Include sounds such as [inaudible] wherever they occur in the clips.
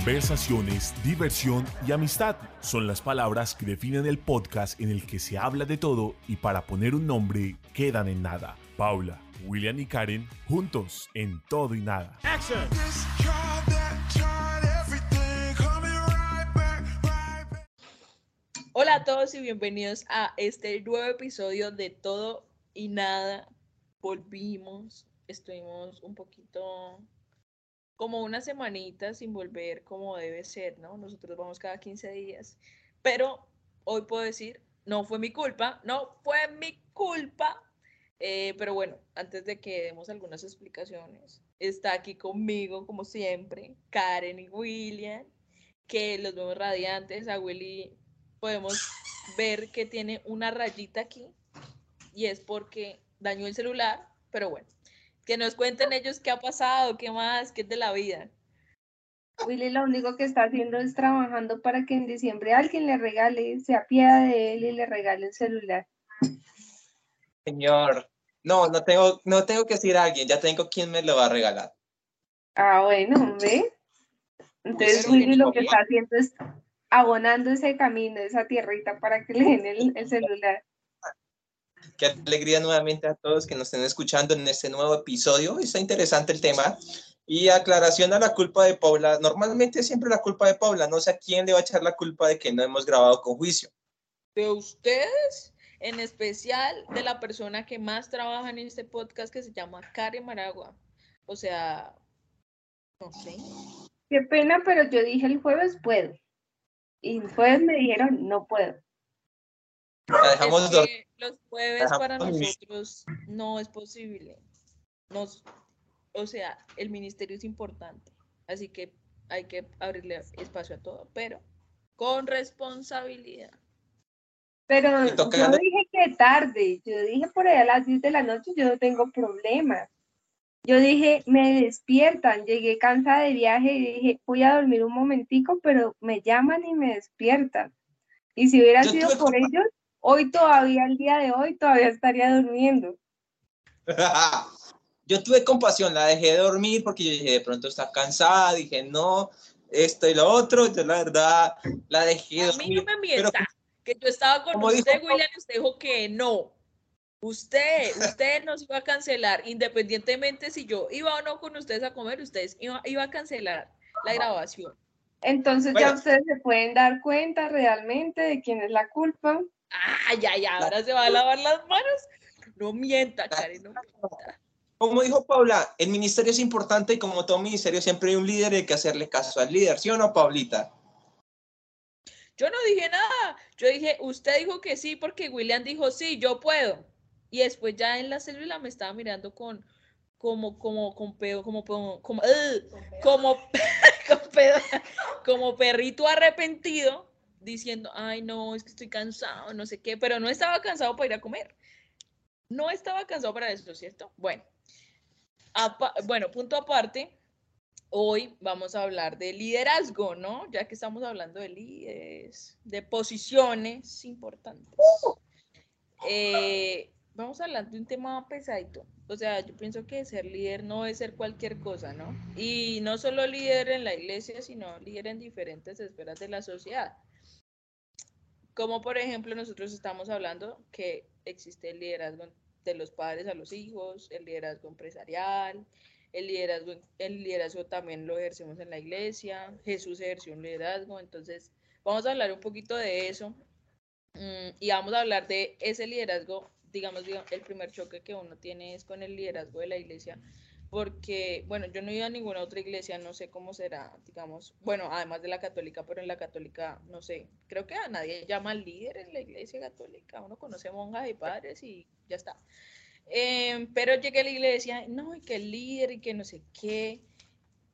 Conversaciones, diversión y amistad son las palabras que definen el podcast en el que se habla de todo y para poner un nombre quedan en nada. Paula, William y Karen juntos en todo y nada. Hola a todos y bienvenidos a este nuevo episodio de Todo y Nada. Volvimos, estuvimos un poquito como una semanita sin volver como debe ser, ¿no? Nosotros vamos cada 15 días, pero hoy puedo decir, no fue mi culpa, no fue mi culpa. Eh, pero bueno, antes de que demos algunas explicaciones, está aquí conmigo, como siempre, Karen y William, que los vemos radiantes. A Willy podemos ver que tiene una rayita aquí y es porque dañó el celular, pero bueno, que nos cuenten ellos qué ha pasado, qué más, qué es de la vida. Willy lo único que está haciendo es trabajando para que en diciembre alguien le regale, se apiada de él y le regale el celular. Señor, no, no tengo, no tengo que decir a alguien, ya tengo quien me lo va a regalar. Ah, bueno, ¿ve? Entonces Willy lo que está haciendo es abonando ese camino, esa tierrita para que le den el, el celular. Qué alegría nuevamente a todos que nos estén escuchando en este nuevo episodio. Está interesante el tema. Y aclaración a la culpa de Paula. Normalmente siempre la culpa de Paula. No sé a quién le va a echar la culpa de que no hemos grabado con juicio. De ustedes, en especial de la persona que más trabaja en este podcast que se llama Karen Maragua. O sea, no sé. Qué pena, pero yo dije el jueves puedo. Y el jueves me dijeron no puedo. La dejamos Es que los jueves para nosotros no es posible. Nos, o sea, el ministerio es importante, así que hay que abrirle espacio a todo, pero con responsabilidad. Pero yo dije que tarde, yo dije por ahí a las 10 de la noche, yo no tengo problemas. Yo dije, me despiertan, llegué cansada de viaje y dije, voy a dormir un momentico, pero me llaman y me despiertan. Y si hubiera Yo sido por ellos, hoy todavía, el día de hoy, todavía estaría durmiendo. [laughs] yo tuve compasión, la dejé dormir porque yo dije, de pronto está cansada, dije, no, esto y lo otro. Yo la verdad la dejé A mí dormir. no me pero mienta, que yo estaba con como usted, dijo- William, y usted dijo que no. Usted, usted [laughs] nos iba a cancelar, independientemente si yo iba o no con ustedes a comer, ustedes iba, iba a cancelar la grabación. Entonces ya ustedes se pueden dar cuenta realmente de quién es la culpa. Ah, ya, ya, ahora se va a lavar las manos. No mienta, Karen, no [laughs] mienta. Como dijo Paula, el ministerio es importante y como todo ministerio siempre hay un líder y hay que hacerle caso al líder, ¿sí o no, Paulita? Yo no dije nada. Yo dije, usted dijo que sí porque William dijo sí, yo puedo. Y después ya en la célula me estaba mirando con como como con pedo, como como como ugh, como, [laughs] con pedo, como perrito arrepentido diciendo, "Ay, no, es que estoy cansado, no sé qué", pero no estaba cansado para ir a comer. No estaba cansado para eso, ¿cierto? Bueno. apa- bueno, punto aparte, Hoy vamos a hablar de liderazgo, ¿no? Ya que estamos hablando de líderes, de posiciones importantes. Eh, vamos a hablar de un tema pesadito. O sea, yo pienso que ser líder no es ser cualquier cosa, ¿no? Y no solo líder en la iglesia, sino líder en diferentes esferas de la sociedad. Como por ejemplo, nosotros estamos hablando que existe el liderazgo de los padres a los hijos, el liderazgo empresarial, el liderazgo, el liderazgo también lo ejercemos en la iglesia, Jesús ejerció un liderazgo, entonces vamos a hablar un poquito de eso mm, y vamos a hablar de ese liderazgo, digamos, digamos, el primer choque que uno tiene es con el liderazgo de la iglesia, porque, bueno, yo no he ido a ninguna otra iglesia, no sé cómo será, digamos, bueno, además de la católica, pero en la católica, no sé, creo que a nadie llama líder en la iglesia católica, uno conoce monjas y padres y ya está. Eh, pero llegué a la iglesia, no, y que líder y que no sé qué.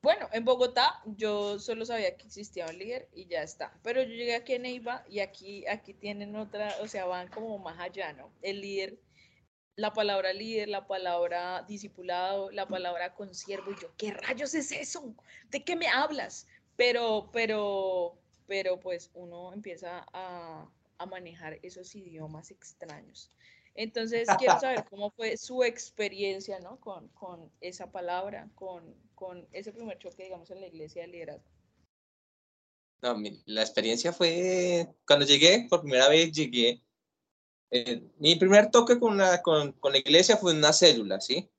Bueno, en Bogotá yo solo sabía que existía un líder y ya está. Pero yo llegué aquí en Neiva y aquí, aquí tienen otra, o sea, van como más allá, ¿no? El líder, la palabra líder, la palabra discipulado, la palabra consiervo. Y yo, ¿qué rayos es eso? ¿De qué me hablas? Pero, pero, pero pues uno empieza a, a manejar esos idiomas extraños. Entonces, [laughs] quiero saber cómo fue su experiencia, ¿no? Con, con esa palabra, con, con ese primer choque, digamos, en la iglesia de liderazgo. No, la experiencia fue cuando llegué, por primera vez llegué. Eh, mi primer toque con, la, con, la iglesia fue en una célula, ¿sí?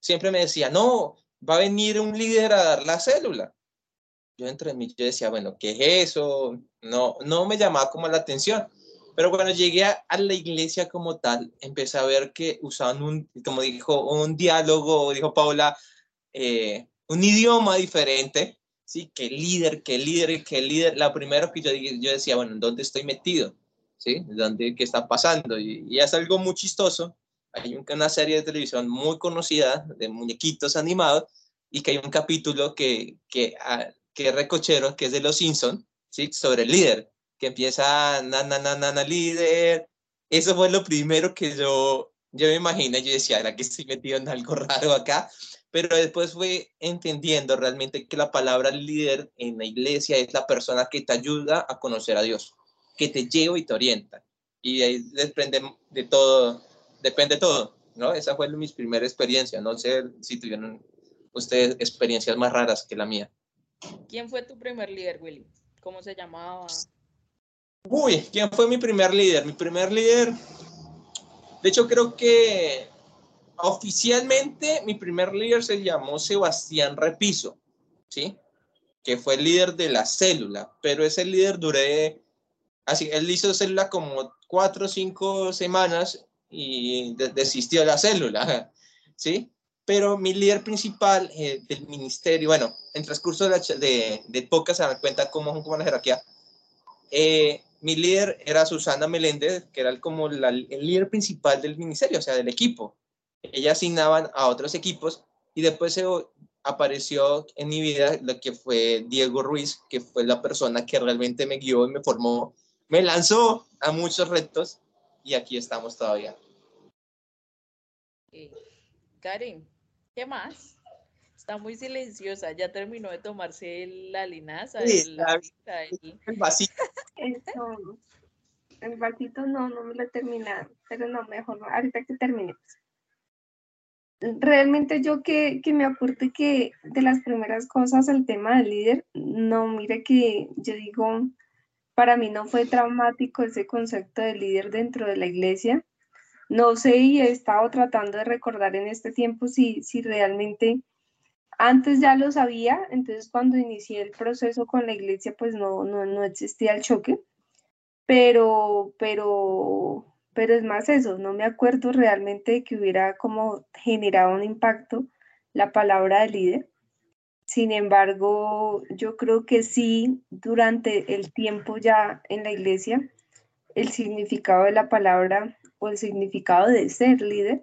Siempre me decía, no, va a venir un líder a dar la célula. Yo entre mí, yo decía, bueno, ¿qué es eso? No, no me llamaba como la atención. Pero cuando llegué a, la iglesia como tal, empecé a ver que usaban un, como dijo, un diálogo, dijo Paula, eh, un idioma diferente, ¿sí? Que líder, que líder, que líder. La primera que yo, yo decía, bueno, ¿dónde estoy metido? ¿Sí? ¿Dónde, ¿Qué está pasando? Y, y es algo muy chistoso. Hay una serie de televisión muy conocida de muñequitos animados y que hay un capítulo que, que, ah, que es recochero, que es de Los Simpson, ¿sí? Sobre el líder que empieza, na, na, na, na, líder. Eso fue lo primero que yo, yo me imaginé, yo decía, ¿era que estoy metido en algo [laughs] raro acá? Pero después fue entendiendo realmente que la palabra líder en la iglesia es la persona que te ayuda a conocer a Dios, que te lleva y te orienta. Y ahí depende de todo, depende todo, ¿no? Esa fue mi primera experiencia. No sé si tuvieron ustedes experiencias más raras que la mía. ¿Quién fue tu primer líder, Willy? ¿Cómo se llamaba? Uy, ¿quién fue mi primer líder? Mi primer líder, de hecho creo que oficialmente mi primer líder se llamó Sebastián Repiso, ¿sí? Que fue el líder de la célula, pero ese líder duré, así, él hizo célula como cuatro o cinco semanas y desistió de la célula, ¿sí? Pero mi líder principal eh, del ministerio, bueno, en transcurso de, de, de se dan cuenta cómo, cómo la jerarquía, eh, mi líder era Susana Meléndez, que era como el líder principal del ministerio, o sea, del equipo. Ella asignaban a otros equipos y después apareció en mi vida lo que fue Diego Ruiz, que fue la persona que realmente me guió y me formó, me lanzó a muchos retos y aquí estamos todavía. Karen, ¿qué más? Está muy silenciosa, ya terminó de tomarse la linaza. el, el vasito. el vasito no, no me lo he terminado, pero no, mejor ahorita que terminemos. Realmente yo que, que me aporte que de las primeras cosas el tema del líder, no, mire que yo digo, para mí no fue traumático ese concepto de líder dentro de la iglesia. No sé y he estado tratando de recordar en este tiempo si, si realmente antes ya lo sabía, entonces cuando inicié el proceso con la iglesia, pues no, no, no existía el choque, pero, pero, pero es más eso, no me acuerdo realmente de que hubiera como generado un impacto la palabra de líder. Sin embargo, yo creo que sí, durante el tiempo ya en la iglesia, el significado de la palabra o el significado de ser líder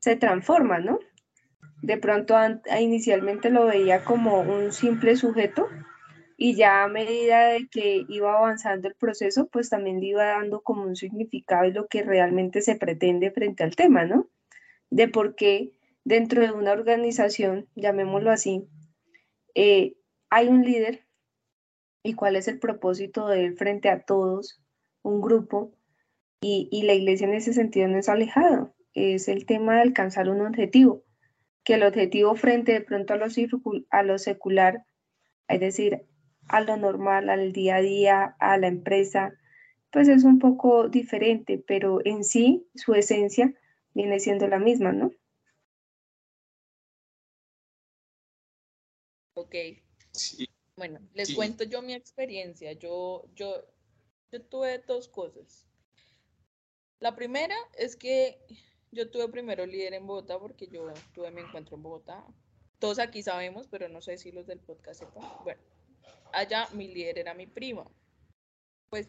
se transforma, ¿no? de pronto inicialmente lo veía como un simple sujeto y ya a medida de que iba avanzando el proceso, pues también le iba dando como un significado y lo que realmente se pretende frente al tema, ¿no? De por qué dentro de una organización, llamémoslo así, eh, hay un líder. Y cuál es el propósito de él frente a todos, un grupo, y, y la iglesia en ese sentido no es alejado, es el tema de alcanzar un objetivo. Que el objetivo frente de pronto a lo, a lo secular, es decir, a lo normal, al día a día, a la empresa, pues es un poco diferente, pero en sí su esencia viene siendo la misma, ¿no? Ok. Bueno, les cuento yo mi experiencia. Yo, yo, yo tuve dos cosas. La primera es que yo tuve primero líder en Bogotá porque yo tuve mi encuentro en Bogotá. Todos aquí sabemos, pero no sé si los del podcast sepan. Bueno, allá mi líder era mi prima. Pues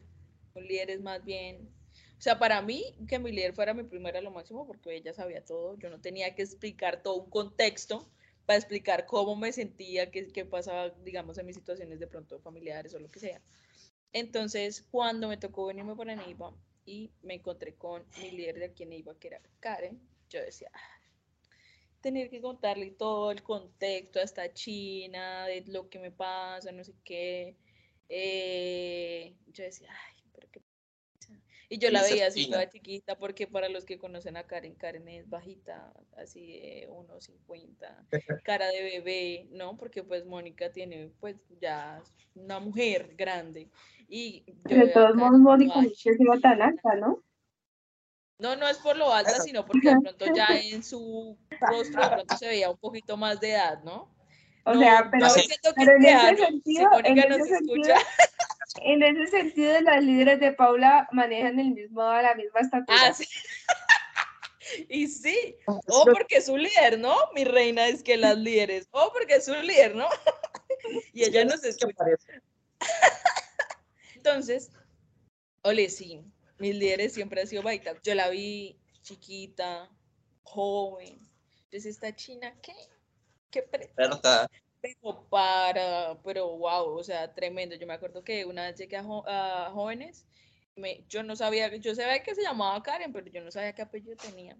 un líder es más bien, o sea, para mí que mi líder fuera mi prima era lo máximo porque ella sabía todo. Yo no tenía que explicar todo un contexto para explicar cómo me sentía, qué, qué pasaba, digamos, en mis situaciones de pronto familiares o lo que sea. Entonces, cuando me tocó venirme para Neiva, y me encontré con mi líder de aquí en iba, que era Karen. Yo decía, ah, tener que contarle todo el contexto a esta china, de lo que me pasa, no sé qué. Eh, yo decía, ay, Y yo la veía así toda chiquita, porque para los que conocen a Karen, Karen es bajita, así de 1,50, [laughs] cara de bebé, ¿no? Porque pues Mónica tiene pues ya una mujer grande. Y yo De todos modos, Mónica se iba tan alta, ¿no? No, no es por lo alta, sino porque de [laughs] pronto ya en su rostro de pronto se veía un poquito más de edad, ¿no? O No, sea, pero, no Sí. siento que pero en ese ¿no? Si sentido, Mónica en nos ese sentido, escucha. En ese sentido, las líderes de Paula manejan el mismo, la misma estatura. Ah, sí. [laughs] Y sí, o porque es su líder, ¿no? Mi reina es que las líderes, o porque es su líder, ¿no? [laughs] Y ella nos ¿Qué escucha. parece? [laughs] Entonces, ole, sí, mis líderes siempre han sido bajita. Yo la vi chiquita, joven. Entonces, esta china, ¿qué? ¿Qué pre- ¿Verdad? Pero para, pero wow, o sea, tremendo. Yo me acuerdo que una vez llegué a, jo- a jóvenes, me, yo no sabía, yo sabía que se llamaba Karen, pero yo no sabía qué apellido tenía.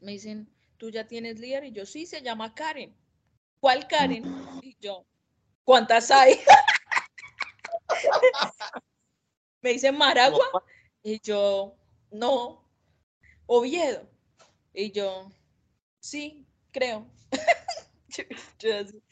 Me dicen, ¿tú ya tienes líder? Y yo, sí, se llama Karen. ¿Cuál Karen? Y yo, ¿cuántas hay? [laughs] me dicen Maragua. Y yo, no, Oviedo. Y yo, sí, creo. [laughs] Yo- yo así,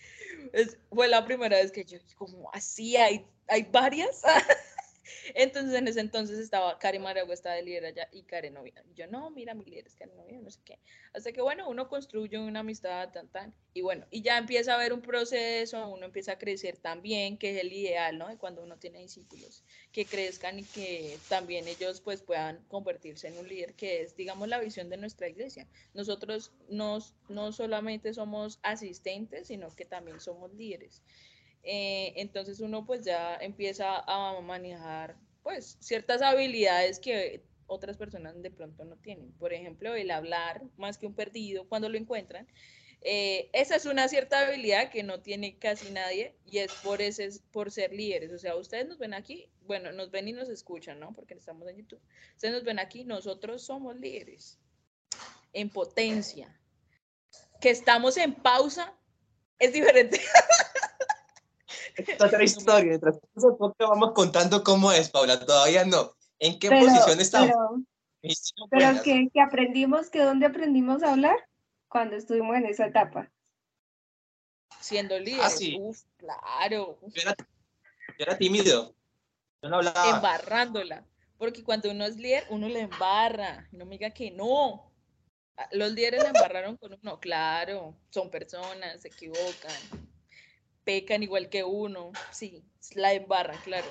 es- fue la primera vez que yo, como así, hay, hay varias. [laughs] [laughs] Entonces en ese entonces estaba Karen Maragua, estaba de líder allá y Karen. Y yo, no, mira, mi líder es Karen Oviedo, no sé qué. Hasta que bueno, uno construye una amistad tan tan. Y bueno, y ya empieza a haber un proceso, uno empieza a crecer también, que es el ideal, ¿no? De cuando uno tiene discípulos, que crezcan y que también ellos pues puedan convertirse en un líder, que es, digamos, la visión de nuestra iglesia. Nosotros no, no solamente somos asistentes, sino que también somos líderes. Eh, entonces uno pues ya empieza a manejar pues ciertas habilidades que otras personas de pronto no tienen. Por ejemplo, el hablar más que un perdido cuando lo encuentran. Eh, esa es una cierta habilidad que no tiene casi nadie y es por, ese, por ser líderes. O sea, ustedes nos ven aquí, bueno, nos ven y nos escuchan, ¿no? Porque estamos en YouTube. Ustedes nos ven aquí, nosotros somos líderes en potencia. Que estamos en pausa es diferente. [laughs] Es otra historia. Mientras vamos contando cómo es, Paula. Todavía no. ¿En qué Pero, posición estamos? pero, que, que aprendimos, que dónde aprendimos a hablar cuando estuvimos en esa etapa. Siendo líderes. sí. Uf, claro. Yo era, yo era tímido. Yo no hablaba. embarrándola. Porque cuando uno es líder, uno le embarra. No me diga que no. Ah, Los líderes le embarraron con uno. Claro, son personas, se equivocan, pecan igual que uno. Sí, la embarran, claro.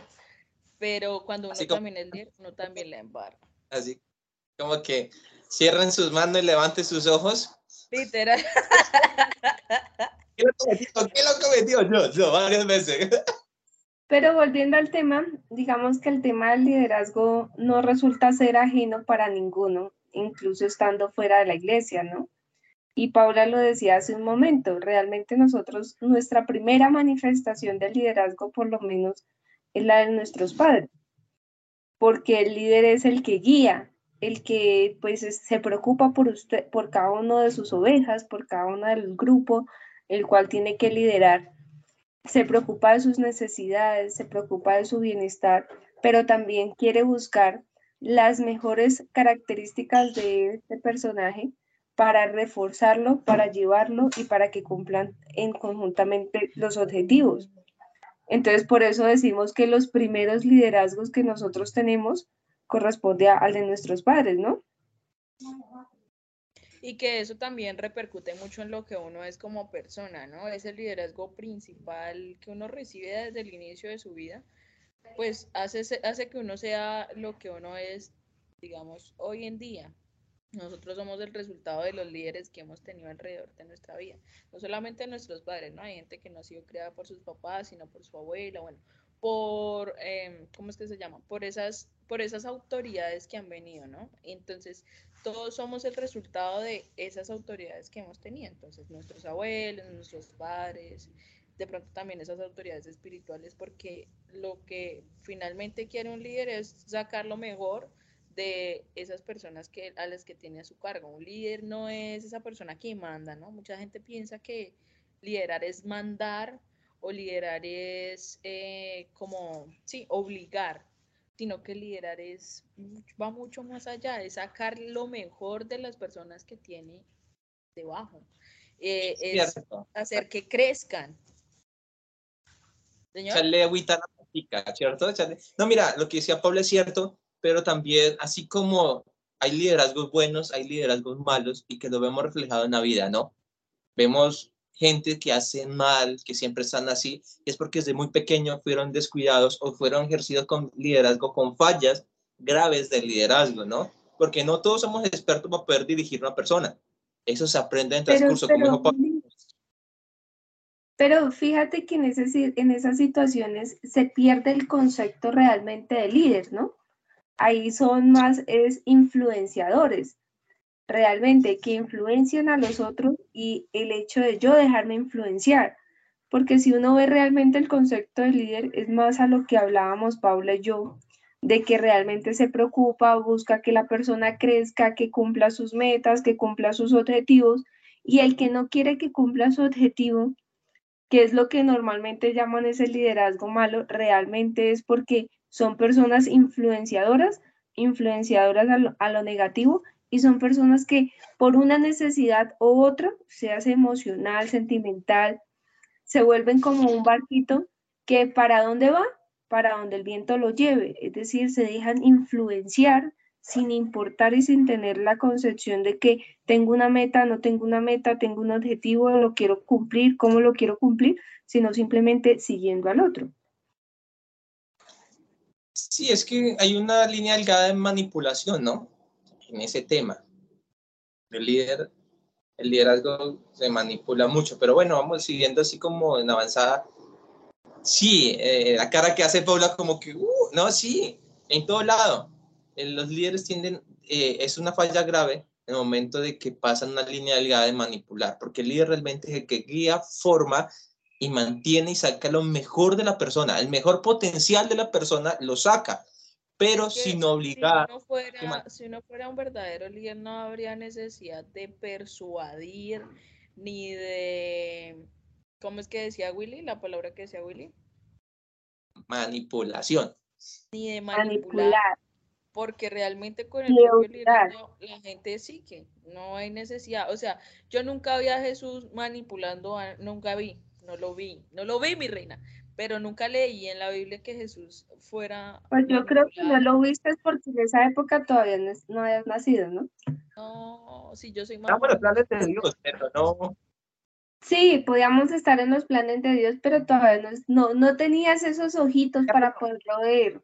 Pero cuando uno como- también es líder, uno también la embarra. Así como que cierren sus manos y levanten sus ojos. Literal. [laughs] ¿Qué lo cometió? ¿Qué lo cometió? Yo, yo, varias veces. [laughs] Pero volviendo al tema, digamos que el tema del liderazgo no resulta ser ajeno para ninguno, incluso estando fuera de la iglesia, ¿no? Y Paula lo decía hace un momento, realmente nosotros, nuestra primera manifestación del liderazgo por lo menos es la de nuestros padres, porque el líder es el que guía, el que pues es- se preocupa por usted, por cada uno de sus ovejas, por cada uno del grupo, el cual tiene que liderar. Se preocupa de sus necesidades, se preocupa de su bienestar, pero también quiere buscar las mejores características de este personaje para reforzarlo, para llevarlo y para que cumplan en conjuntamente los objetivos. Entonces, por eso decimos que los primeros liderazgos que nosotros tenemos corresponde al de nuestros padres, ¿no? Y que eso también repercute mucho en lo que uno es como persona, ¿no? Es el liderazgo principal que uno recibe desde el inicio de su vida, pues hace, hace que uno sea lo que uno es, digamos, hoy en día. Nosotros somos el resultado de los líderes que hemos tenido alrededor de nuestra vida. No solamente nuestros padres, ¿no? Hay gente que no ha sido creada por sus papás, sino por su abuela, bueno, por, em, ¿cómo es que se llama? Por esas, por esas autoridades que han venido, ¿no? Entonces, todos somos el resultado de esas autoridades que hemos tenido. Entonces, nuestros abuelos, nuestros padres, de pronto también esas autoridades espirituales, porque lo que finalmente quiere un líder es sacar lo mejor de esas personas que, a las que tiene a su cargo. Un líder no es esa persona que manda, ¿no? Mucha gente piensa que liderar es mandar o liderar es eh, como, sí, obligar. sino que liderar es, va mucho más allá, es sacar lo mejor de las personas que tiene debajo, eh, es hacer que crezcan. Señor. agüita la ¿cierto? No, mira, lo que decía Pablo es cierto, pero también, así como hay liderazgos buenos, hay liderazgos malos y que lo vemos reflejado en la vida, ¿no? Vemos gente que hace mal, que siempre están así, y es porque desde muy pequeño fueron descuidados o fueron ejercidos con liderazgo, con fallas graves del liderazgo, ¿no? Porque no todos somos expertos para poder dirigir a una persona. Eso se aprende en transcurso. Pero, pero fíjate que en, ese, en esas situaciones se pierde el concepto realmente de líder, ¿no? Ahí son más es influenciadores realmente que influencian a los otros y el hecho de yo dejarme influenciar. Porque si uno ve realmente el concepto de líder, es más a lo que hablábamos Paula y yo, de que realmente se preocupa, busca que la persona crezca, que cumpla sus metas, que cumpla sus objetivos, y el que no quiere que cumpla su objetivo, que es lo que normalmente llaman ese liderazgo malo, realmente es porque son personas influenciadoras, influenciadoras a lo, negativo y son personas que por una necesidad u otra, sea emocional, sentimental, se vuelven como un barquito que para dónde va, para donde el viento lo lleve, es decir, se dejan influenciar sin importar y sin tener la concepción de que tengo una meta, no tengo una meta, tengo un objetivo, lo quiero cumplir, cómo lo quiero cumplir, sino simplemente siguiendo al otro. Sí, es que hay una línea delgada de manipulación, ¿no? en ese tema. El líder, el liderazgo se manipula mucho, pero bueno, vamos siguiendo así como en avanzada. Sí, eh, la cara que hace Paula como que, uh, no, sí, en todo lado. Eh, los líderes tienden, eh, es una falla grave en el momento de que pasan una línea delgada de manipular, porque el líder realmente es el que guía, forma y mantiene y saca lo mejor de la persona, el mejor potencial de la persona lo saca pero sin obligar. Si uno, fuera, un verdadero líder, no habría necesidad de persuadir ni de. ¿Cómo es que decía Willy? La palabra que decía Willy. Manipulación. Ni de manipular. Porque realmente con el propio liderazgo la gente sí que no hay necesidad. O sea, yo nunca vi a Jesús manipulando, nunca vi, no lo vi, no lo vi, mi reina pero nunca leí en la Biblia que Jesús fuera... Pues yo creo que no lo viste porque en esa época todavía no, no habías nacido, ¿no? No, sí, yo soy más... Estamos en los planes de Dios, pero no... Sí, podíamos estar en los planes de Dios, pero todavía no, no, tenías esos ojitos para poderlo ver.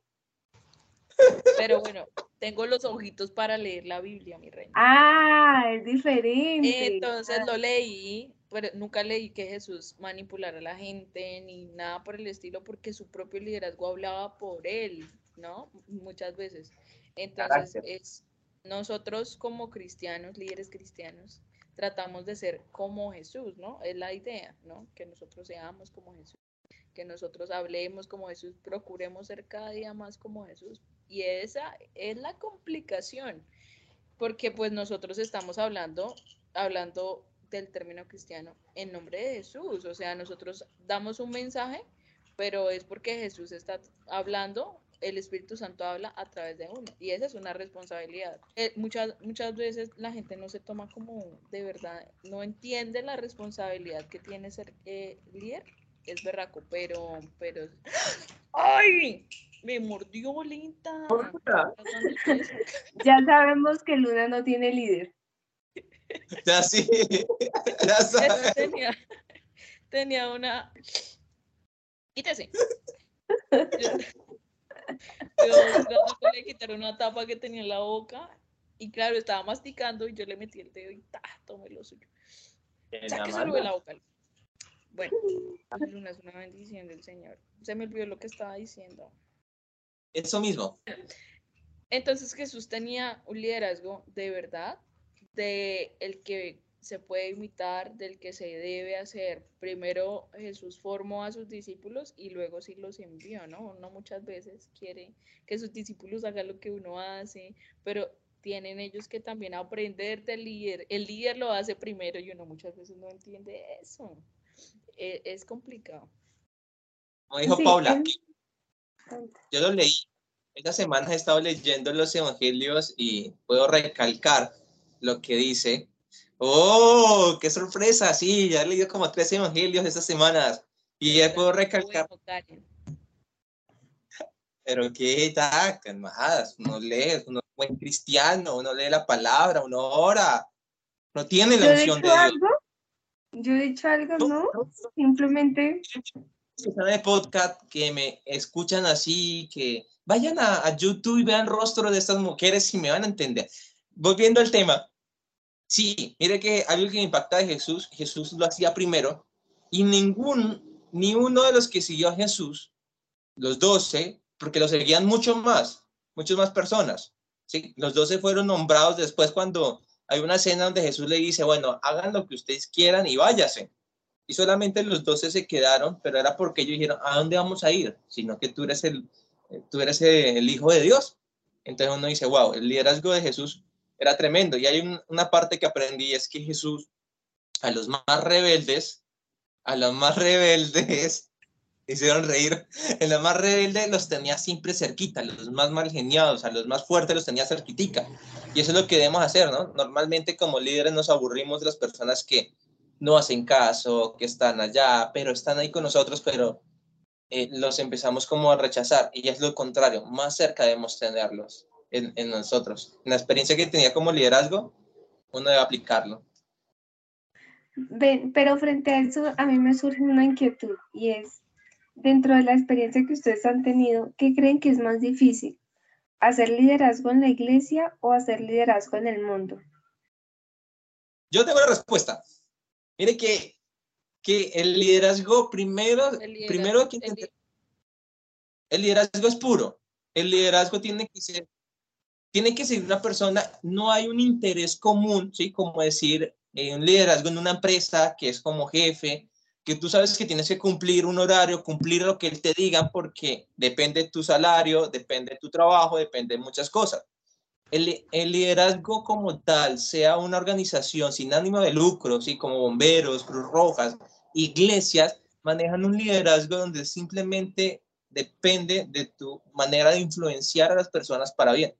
Pero bueno, tengo los ojitos para leer la Biblia, mi reina. Ah, es diferente. Entonces lo leí pero nunca leí que Jesús manipulara a la gente ni nada por el estilo porque su propio liderazgo hablaba por él, ¿no? Muchas veces. Entonces, es, nosotros como cristianos, líderes cristianos, tratamos de ser como Jesús, ¿no? Es la idea, ¿no? Que nosotros seamos como Jesús, que nosotros hablemos como Jesús, procuremos ser cada día más como Jesús. Y esa es la complicación, porque pues nosotros estamos hablando, hablando del término cristiano en nombre de Jesús. O sea, nosotros damos un mensaje, pero es porque Jesús está hablando, el Espíritu Santo habla a través de uno. Y esa es una responsabilidad. Eh, muchas, muchas veces la gente no se toma como de verdad, no entiende la responsabilidad que tiene ser eh, líder. Es berraco, pero, pero. ¡Ay! Me mordió Linda. Ya sabemos que Luna no tiene líder. Ya sí, [laughs] ya Tenía, tenía una. Quítese. Yo, yo le quitar una tapa que tenía en la boca y claro, estaba masticando y yo le metí el dedo y ta, tomé lo suyo. Sáqueselo de la boca. Bueno, Luna es una bendición del Señor. Se me olvidó lo que estaba diciendo. Eso mismo. Entonces Jesús tenía un liderazgo de verdad, de el que se puede imitar, del que se debe hacer. Primero Jesús formó a sus discípulos y luego sí los envió, ¿no? Uno muchas veces quiere que sus discípulos hagan lo que uno hace, pero tienen ellos que también aprender del líder. El líder lo hace primero y uno muchas veces no entiende eso. E, es, complicado. Como dijo Paula, yo lo leí esta semana he estado leyendo los evangelios y puedo recalcar lo que dice. ¡Oh, qué sorpresa! Sí, ya he leído como tres evangelios estas semanas y ya puedo recalcar. Pero qué tal, calmadas, uno lee, uno es buen cristiano, uno lee la palabra, uno ora, no tiene la opción de algo? Yo he dicho algo, ¿no? Simplemente. de podcast que me escuchan así, que vayan a, YouTube y vean rostro de estas mujeres y me van a entender. Volviendo al tema, sí, mire que algo que impacta de Jesús, Jesús lo hacía primero y ningún, ni uno de los que siguió a Jesús, los doce, porque lo seguían mucho más, muchas más personas. ¿sí? Los doce fueron nombrados después cuando hay una escena donde Jesús le dice, bueno, hagan lo que ustedes quieran y váyase. Y solamente los doce se quedaron, pero era porque ellos dijeron, ¿a dónde vamos a ir? Sino que tú eres el, tú eres el hijo de Dios. Entonces uno dice, wow, el liderazgo de Jesús era tremendo. Y hay una parte que aprendí, es que Jesús a los más rebeldes, a los más rebeldes, [laughs] hicieron reír. En los más rebeldes los tenía siempre cerquita, los más mal geniados, a los más fuertes los tenía cerquitica. Y eso es lo que debemos hacer, ¿no? Normalmente como líderes nos aburrimos de las personas que no hacen caso, que están allá, pero están ahí con nosotros, pero eh, los empezamos como a rechazar. Y es lo contrario, más cerca debemos tenerlos en, en nosotros. En la experiencia que tenía como liderazgo, uno debe aplicarlo. pero frente a eso, a mí me surge una inquietud y es, dentro de la experiencia que ustedes han tenido, ¿qué creen que es más difícil? ¿Hacer liderazgo en la iglesia o hacer liderazgo en el mundo? Yo tengo la respuesta. Mire que, que el liderazgo primero, primero que el liderazgo es puro. El liderazgo tiene que ser, tiene que ser una persona, no hay un interés común, ¿sí? Como decir, eh, un liderazgo en una empresa que es como jefe, que tú sabes que tienes que cumplir un horario, cumplir lo que él te diga, porque depende de tu salario, depende de tu trabajo, depende de muchas cosas. El, el, liderazgo como tal, sea una organización sin ánimo de lucro, ¿sí? como bomberos, Cruz Rojas, iglesias, manejan un liderazgo donde simplemente depende de tu manera de influenciar a las personas para bien,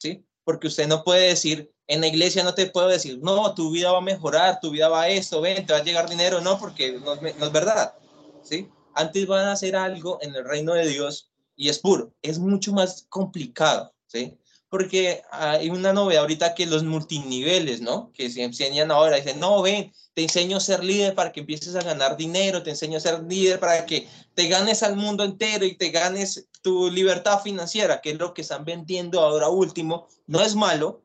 ¿sí? Porque usted no puede decir, en la iglesia no te puedo decir, no, tu vida va a mejorar, tu vida va a esto, ven, te va a llegar dinero, no, porque no, no es verdad, ¿sí? Antes van a hacer algo en el reino de Dios y es puro, es mucho más complicado, ¿sí? Porque hay una novedad ahorita que los multiniveles, ¿no? Que se enseñan ahora, dicen, no, ven, te enseño a ser líder para que empieces a ganar dinero, te enseño a ser líder para que te ganes al mundo entero y te ganes tu libertad financiera, que es lo que están vendiendo ahora último. No es malo,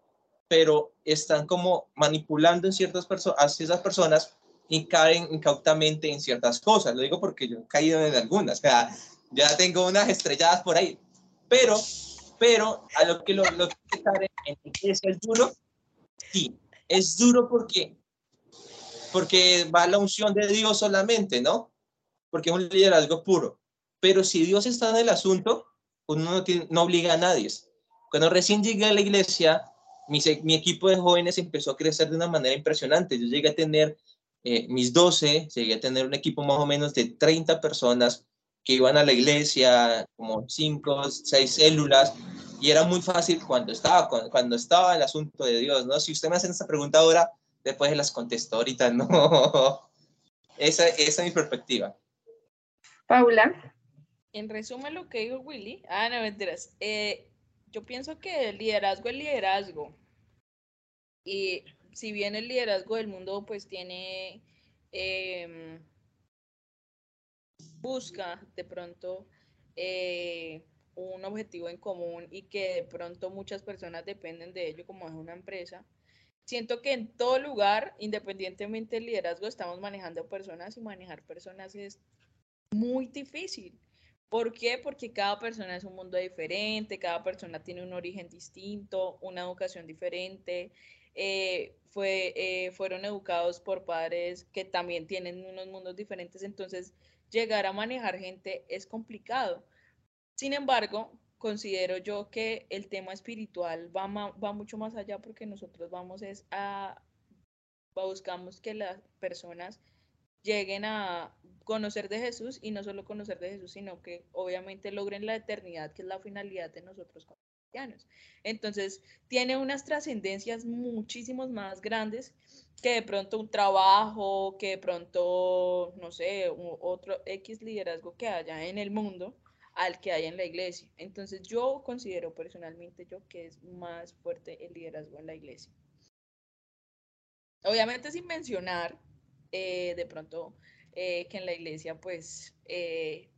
pero están como manipulando en ciertas personas, a esas personas y caen incautamente en ciertas cosas. Lo digo porque yo he caído en algunas, o sea, ya tengo unas estrelladas por ahí. Pero, pero a lo que lo, lo que cae en iglesia es duro, sí, es duro porque, porque va la unción de Dios solamente, ¿no? Porque es un liderazgo puro. Pero si Dios está en el asunto, uno no, tiene, no obliga a nadie. Cuando recién llegué a la iglesia, mi, equipo de jóvenes empezó a crecer de una manera impresionante. Yo llegué a tener eh, mis 12, llegué a tener un equipo más o menos de 30 personas que iban a la iglesia, como 5, 6 células, y era muy fácil cuando estaba, cuando, estaba el asunto de Dios, ¿no? Si usted me hace esta pregunta ahora, después las contesto ahorita, no. [laughs] Esa, esa es mi perspectiva. Paula. En resumen, lo que dijo Willy, ah, no mentiras, eh, yo pienso que el liderazgo es liderazgo. Y si bien el liderazgo del mundo pues tiene, em, busca de pronto eh, un objetivo en común y que de pronto muchas personas dependen de ello como es una empresa, siento que en todo lugar, independientemente del liderazgo, estamos manejando personas y manejar personas es muy difícil. ¿Por qué? Porque cada persona es un mundo diferente, cada persona tiene un origen distinto, una educación diferente, eh, fue, eh, fueron educados por padres que también tienen unos mundos diferentes, entonces llegar a manejar gente es complicado. Sin embargo, considero yo que el tema espiritual va, va mucho más allá porque nosotros vamos es a, buscamos que las personas lleguen a conocer de Jesús y no solo conocer de Jesús, sino que obviamente logren la eternidad, que es la finalidad de nosotros Entonces, tiene unas trascendencias muchísimos más grandes que de pronto un trabajo, que de pronto, no sé, otro X liderazgo que haya en el mundo al que hay en la iglesia. Entonces, yo considero personalmente yo que es más fuerte el liderazgo en la iglesia. Obviamente sin mencionar eh, de pronto eh, que en la iglesia pues eh,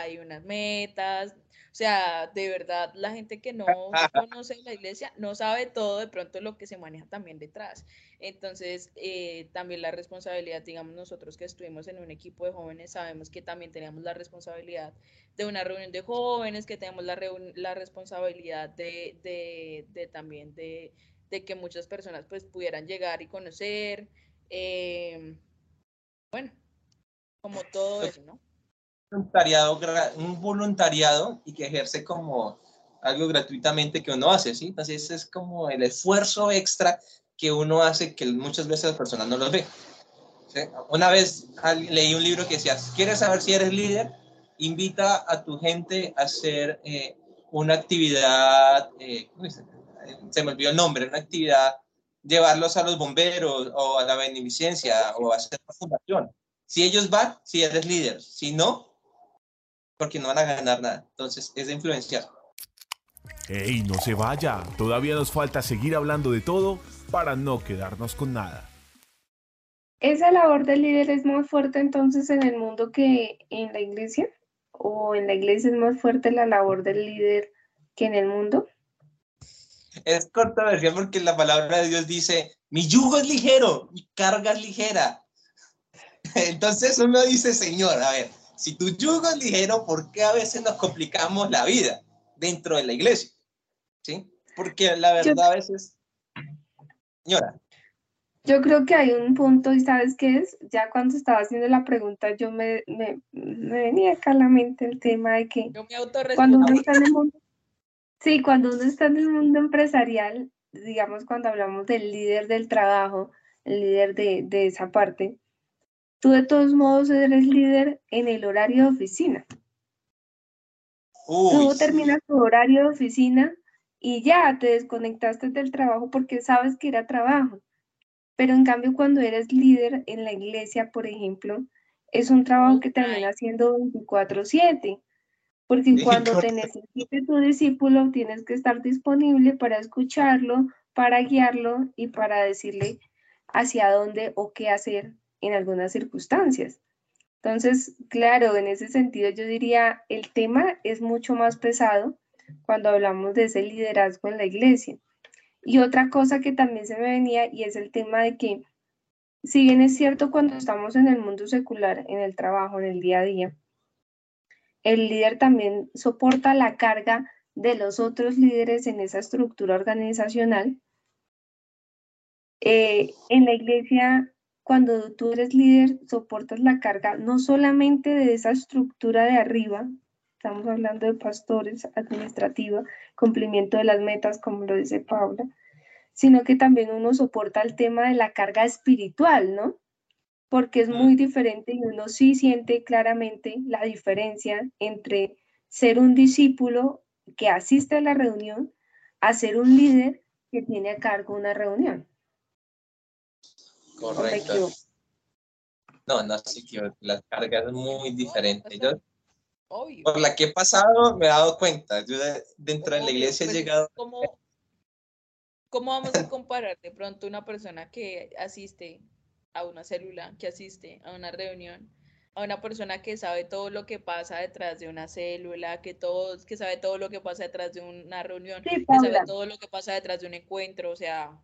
hay unas metas, o sea, de verdad, la gente que no [laughs] conoce la iglesia no sabe todo de pronto lo que se maneja también detrás. Entonces, también la responsabilidad, digamos, nosotros que estuvimos en un equipo de jóvenes, sabemos que también teníamos la responsabilidad de una reunión de jóvenes, que tenemos la, la responsabilidad de, de, de también de de que muchas personas pues pudieran llegar y conocer. Eh, bueno, como todo eso, ¿no? Voluntariado, un voluntariado y que ejerce como algo gratuitamente que uno hace, ¿sí? Entonces es como el esfuerzo extra que uno hace que muchas veces las personas no lo ven. Una vez leí un libro que decía, ¿quieres saber si eres líder? Invita a tu gente a hacer eh, una actividad, eh, se me olvidó el nombre, una actividad, llevarlos a los bomberos o a la beneficencia o a hacer una fundación. Si ellos van, si eres líder, si no, porque no van a ganar nada. Entonces, es de influenciar. ¡Ey, no se vaya! Todavía nos falta seguir hablando de todo para no quedarnos con nada. ¿Esa labor del líder es más fuerte entonces en el mundo que en la iglesia? ¿O en la iglesia es más fuerte la labor del líder que en el mundo? Es controversial porque la palabra de Dios dice, mi yugo es ligero, mi carga es ligera. [laughs] Entonces uno dice, Señor, a ver, si tu yugo es ligero, ¿por qué a veces nos complicamos la vida dentro de la iglesia? ¿Sí? Porque la verdad a veces... Señora. Yo creo que hay un punto, y sabes qué es, ya cuando estaba haciendo la pregunta, yo me, me, venía acá a la mente el tema de que cuando uno está en el mundo Sí, cuando uno está en el mundo empresarial, digamos cuando hablamos del líder del trabajo, el líder de, esa parte, tú de todos modos eres líder en el horario de oficina. tú terminas tu horario de oficina y ya te desconectaste del trabajo porque sabes que era trabajo. Pero en cambio cuando eres líder en la iglesia, por ejemplo, es un trabajo que termina siendo 24/7 porque cuando te necesite tu discípulo tienes que estar disponible para escucharlo, para guiarlo y para decirle hacia dónde o qué hacer en algunas circunstancias. Entonces, claro, en ese sentido yo diría, el tema es mucho más pesado cuando hablamos de ese liderazgo en la iglesia. Y otra cosa que también se me venía y es el tema de que, si bien es cierto cuando estamos en el mundo secular, en el trabajo, en el día a día, el líder también soporta la carga de los otros líderes en esa estructura organizacional. Eh, en la iglesia, cuando tú eres líder, soportas la carga no solamente de esa estructura de arriba, estamos hablando de pastores, administrativa, cumplimiento de las metas, como lo dice Paula, sino que también uno soporta el tema de la carga espiritual, ¿no? porque es muy diferente y uno sí siente claramente la diferencia entre ser un discípulo que asiste a la reunión a ser un líder que tiene a cargo una reunión. Correcto. No, no sé que la carga es muy diferente. Yo, por la que he pasado, me he dado cuenta. Yo dentro de la iglesia he pues, llegado. ¿cómo, ¿Cómo vamos a comparar de pronto una persona que asiste a una célula, que asiste a una reunión, a una persona que sabe todo lo que pasa detrás de una célula, que, todos, que sabe todo lo que pasa detrás de una reunión, que sabe todo lo que pasa detrás de un encuentro, o sea...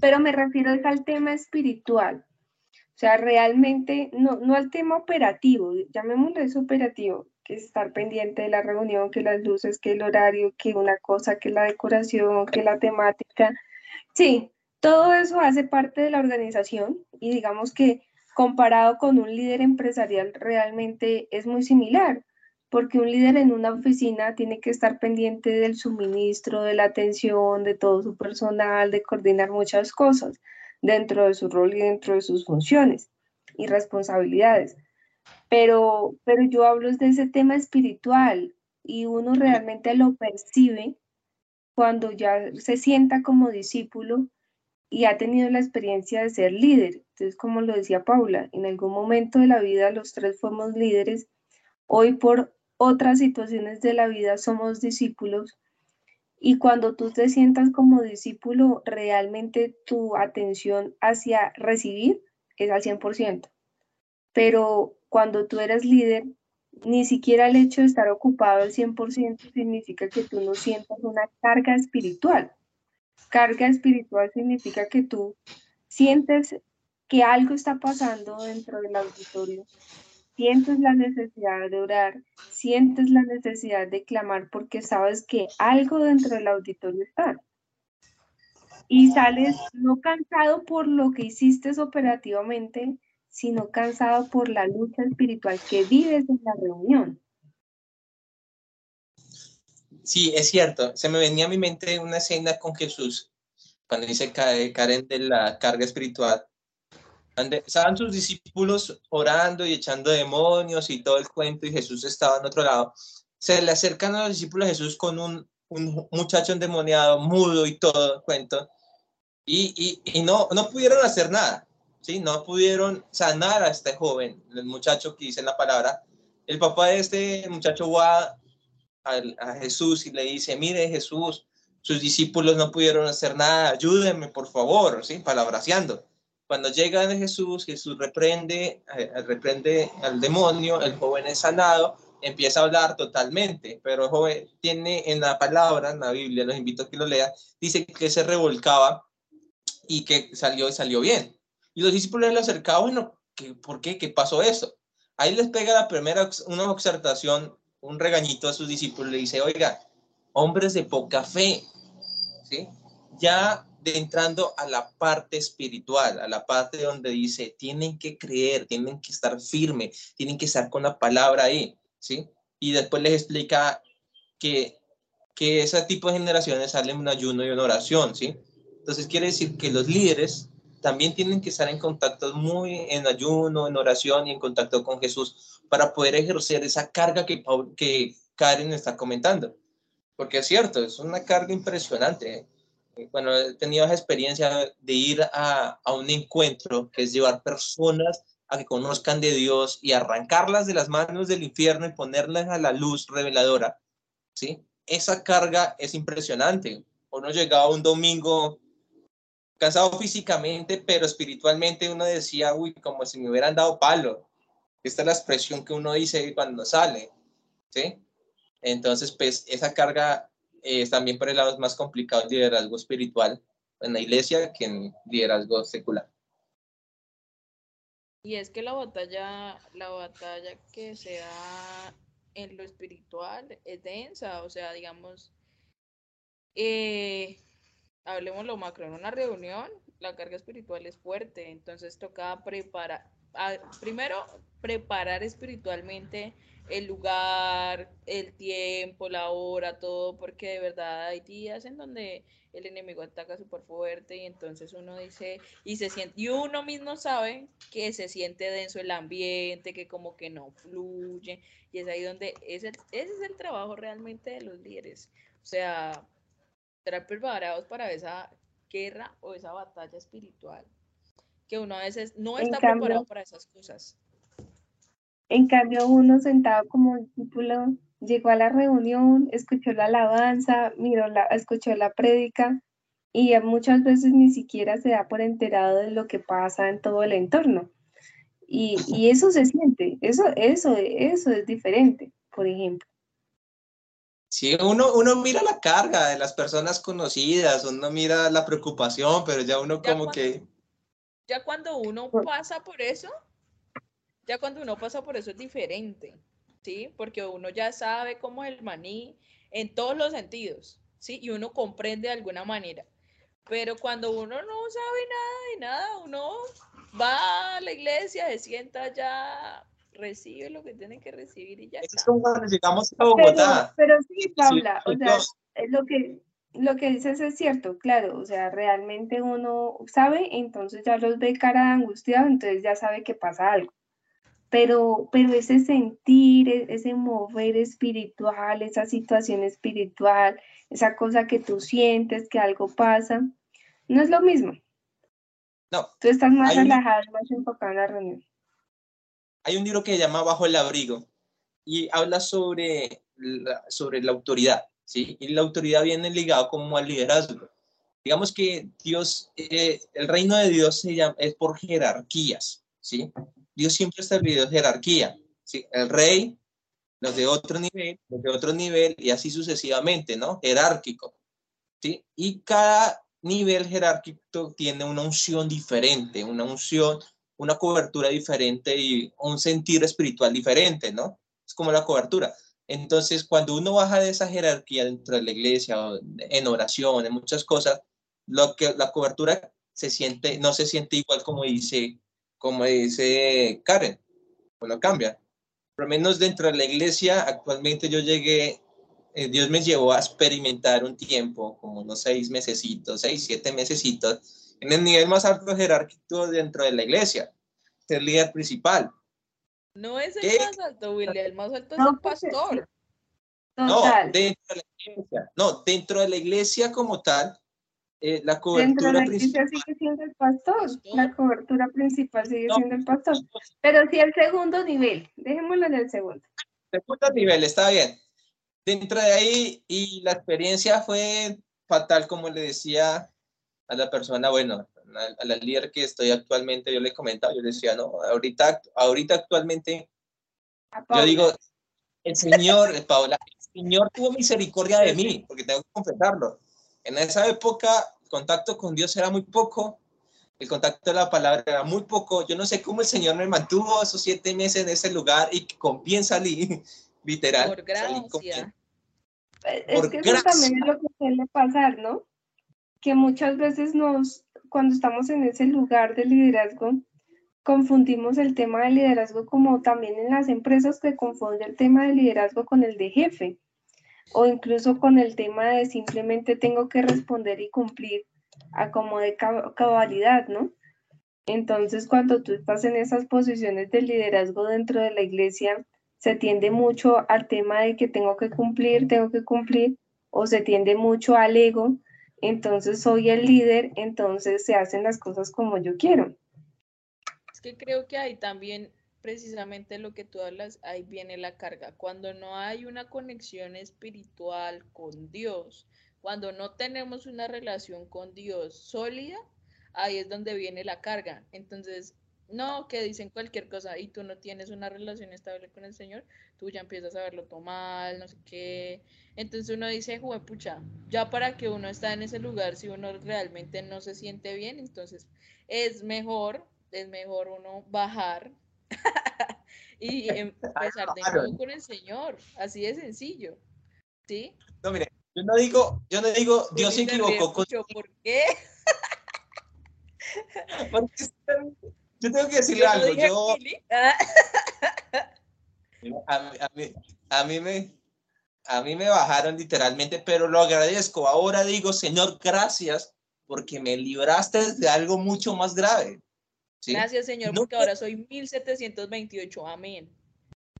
Pero me refiero al tema espiritual, o sea, realmente, no, no al tema operativo, llamémoslo eso operativo, que es estar pendiente de la reunión, que las luces, que el horario, que una cosa, que la decoración, que la temática. Sí, todo eso hace parte de la organización y digamos que comparado con un líder empresarial realmente es muy similar, porque un líder en una oficina tiene que estar pendiente del suministro, de la atención, de todo su personal, de coordinar muchas cosas dentro de su rol y dentro de sus funciones. y responsabilidades. Pero, pero yo hablo de ese tema espiritual y uno realmente lo percibe cuando ya se sienta como discípulo y ha tenido la experiencia de ser líder. Entonces, como lo decía Paula, en algún momento de la vida los tres fuimos líderes, hoy por otras situaciones de la vida somos discípulos y cuando tú te sientas como discípulo, realmente tu atención hacia recibir es al 100%. Pero cuando tú eres líder, ni siquiera el hecho de estar ocupado al 100% significa que tú no sientas una carga espiritual. Carga espiritual significa que tú sientes que algo está pasando dentro del auditorio, sientes la necesidad de orar, sientes la necesidad de clamar porque sabes que algo dentro del auditorio está. Y sales no cansado por lo que hiciste operativamente, sino cansado por la lucha espiritual que vives en la reunión. Sí, es cierto. Se me venía a mi mente una escena con Jesús, cuando dice Karen de la carga espiritual. Estaban sus discípulos orando y echando demonios y todo el cuento, y Jesús estaba en otro lado. Se le acercan a los discípulos de Jesús con un, un muchacho endemoniado, mudo y todo el cuento, y, y, y no, no pudieron hacer nada. ¿sí? No pudieron sanar a este joven, el muchacho que dice la palabra. El papá de este muchacho va a, Jesús y le dice, mire Jesús, sus discípulos no pudieron hacer nada, ayúdenme por favor, ¿sí? Palabraseando. Cuando llega Jesús, Jesús reprende, eh, reprende al demonio, el joven es sanado, empieza a hablar totalmente, pero el joven tiene en la palabra, en la Biblia, los invito a que lo lea, dice que se revolcaba y que salió salió bien. Y los discípulos le acercaban, bueno, ¿qué, ¿por qué? ¿Qué pasó eso? Ahí les pega la primera, una observación, un regañito a sus discípulos, le dice, oiga, hombres de poca fe, ¿sí? Ya entrando a la parte espiritual, a la parte donde dice, tienen que creer, tienen que estar firme, tienen que estar con la palabra ahí, ¿sí? Y después les explica que, que ese tipo de generaciones salen un ayuno y una oración, ¿sí? Entonces quiere decir que los líderes también tienen que estar en contacto muy en ayuno, en oración y en contacto con Jesús para poder ejercer esa carga que, que Karen está comentando. Porque es cierto, es una carga impresionante. ¿eh? Bueno, he tenido esa experiencia de ir a, a un encuentro, que es llevar personas a que conozcan de Dios y arrancarlas de las manos del infierno y ponerlas a la luz reveladora. ¿sí? Esa carga es impresionante. Uno llegaba un domingo cansado físicamente, pero espiritualmente uno decía, uy, como si me hubieran dado palo. Esta es la expresión que uno dice cuando sale, ¿sí? Entonces, pues esa carga es también por el lado más complicado el liderazgo espiritual en la iglesia que en liderazgo secular. Y es que la batalla, la batalla que se da en lo espiritual es densa, o sea, digamos, eh, hablemos lo macro, en una reunión la carga espiritual es fuerte, entonces toca preparar, primero preparar espiritualmente el lugar, el tiempo, la hora, todo, porque de verdad hay días en donde el enemigo ataca súper fuerte y entonces uno dice, y se siente, y uno mismo sabe que se siente denso el ambiente, que como que no fluye, y es ahí donde ese, ese es el trabajo realmente de los líderes. O sea, estar preparados para esa guerra o esa batalla espiritual, que uno a veces no está preparado para esas cosas. En cambio, uno sentado como discípulo llegó a la reunión, escuchó la alabanza, miró la, escuchó la prédica y muchas veces ni siquiera se da por enterado de lo que pasa en todo el entorno. Y, y eso se siente, eso, eso, eso es diferente, por ejemplo. Sí, uno, uno mira la carga de las personas conocidas, uno mira la preocupación, pero ya uno como que... Ya cuando uno pasa por eso, ya cuando uno pasa por eso es diferente, ¿sí? Porque uno ya sabe cómo es el maní en todos los sentidos, ¿sí? Y uno comprende de alguna manera. Pero cuando uno no sabe nada de nada, uno va a la iglesia, se sienta ya recibe lo que tiene que recibir y ya está. Es como cuando llegamos a Bogotá. Pero, sí, Paula, o sea, es lo que, lo que dices es cierto, claro, o sea, realmente uno sabe, entonces ya los ve cara angustiado, entonces ya sabe que pasa algo. Pero, pero ese sentir, e, ese mover espiritual, esa situación espiritual, esa cosa que tú sientes, que algo pasa, no es lo mismo. No. Tú estás más relajado, más enfocado en la reunión. Hay un libro que se llama Bajo el abrigo y habla sobre sobre la autoridad. ¿Sí? Y la autoridad viene ligado como al liderazgo. Digamos que Dios, eh, el reino de Dios es por jerarquías, ¿sí? Dios siempre está establecido jerarquía, ¿sí? El rey, los de otro nivel, los de otro nivel, y así sucesivamente, ¿no? Jerárquico, ¿sí? Y cada nivel jerárquico tiene una unción diferente, una unción, una cobertura diferente y un sentir espiritual diferente, ¿no? Es como la cobertura. Entonces, cuando uno baja de esa jerarquía dentro de la iglesia, en oración, en muchas cosas, lo que, la cobertura se siente, no se siente igual como dice, como dice Karen, lo cambia. Por lo menos dentro de la iglesia, actualmente yo llegué, eh, Dios me llevó a experimentar un tiempo, como unos seis mesecitos, seis, siete mesecitos, en el nivel más alto jerárquico dentro de la iglesia, ser líder principal. No es el más alto, William, el más alto es el pues, pastor. No, dentro de la iglesia, no, dentro de la iglesia como tal, eh, la cobertura dentro de la iglesia sigue siendo el pastor, la cobertura principal sigue siendo el pastor, pero sí el segundo nivel, dejémoslo en el segundo. Segundo nivel, está bien. Dentro de ahí, y la experiencia fue fatal, como le decía a la persona, bueno, a, la líder que estoy actualmente, yo le comentaba, yo le decía, no, ahorita, ahorita actualmente, yo digo, el Señor, [laughs] Paula, el Señor tuvo misericordia de mí, porque tengo que confesarlo. En esa época, el contacto con Dios era muy poco, el contacto de la palabra era muy poco. Yo no sé cómo el Señor me mantuvo esos siete meses en ese lugar y con bien salí, [laughs] literal. Por gracia. Es que eso también es lo que suele pasar, ¿no? Que muchas veces nos, cuando estamos en ese lugar de liderazgo, confundimos el tema de liderazgo como también en las empresas que confunden el tema de liderazgo con el de jefe o incluso con el tema de simplemente tengo que responder y cumplir a como de cabalidad, ¿no? Entonces, cuando tú estás en esas posiciones de liderazgo dentro de la iglesia, se tiende mucho al tema de que tengo que cumplir, tengo que cumplir, o se tiende mucho al ego, entonces soy el líder, entonces se hacen las cosas como yo quiero. Es que creo que hay también precisamente lo que tú hablas, ahí viene la carga. Cuando no hay una conexión espiritual con Dios, cuando no tenemos una relación con Dios sólida, ahí es donde viene la carga. Entonces, no, que dicen cualquier cosa y tú no tienes una relación estable con el Señor, tú ya empiezas a verlo todo mal, no sé qué. Entonces uno dice, pucha, ya para que uno está en ese lugar, si uno realmente no se siente bien, entonces es mejor, es mejor uno bajar [laughs] y [laughs] empezar de nuevo con el Señor, así de sencillo. ¿Sí? No, mire, yo no digo, yo no digo, Dios se equivocó con... ¿Por qué? [laughs] Porque yo tengo que decirle algo. Yo, a, mí, a, mí, me, a mí me bajaron literalmente, pero lo agradezco. Ahora digo, Señor, gracias porque me libraste de algo mucho más grave. Gracias, Señor, porque ahora soy 1728. Amén.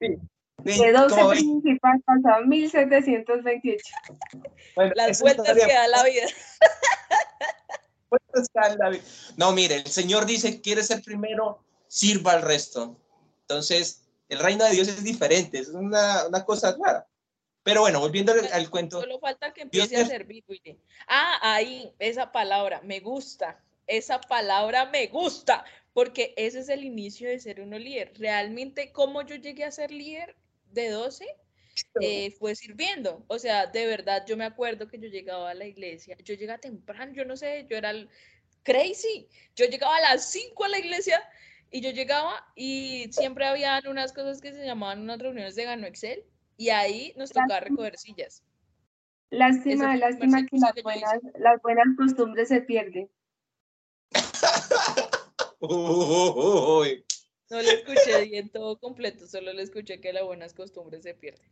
Sí. De 12 principal pasó 1728. Las vueltas que da la vida. No, mire, el Señor dice, quiere ser primero, sirva al resto. Entonces, el reino de Dios es diferente, es una, una cosa rara. Pero bueno, volviendo al, cuento. Solo falta que empiece a servir, Ah, ahí, esa palabra, me gusta. Esa palabra me gusta, porque ese es el inicio de ser uno líder. Realmente, ¿cómo yo llegué a ser líder de 12? Eh, fue sirviendo. O sea, de verdad, yo me acuerdo que yo llegaba a la iglesia, yo llegaba temprano, yo no sé, yo era crazy. Yo llegaba a las 5 a la iglesia y yo llegaba y siempre habían unas cosas que se llamaban unas reuniones de Gano Excel y ahí nos tocaba recoger sillas. Lástima, lástima que las buenas, las buenas costumbres se pierden. [laughs] No le escuché bien todo completo, solo le escuché que las buenas costumbres se pierden.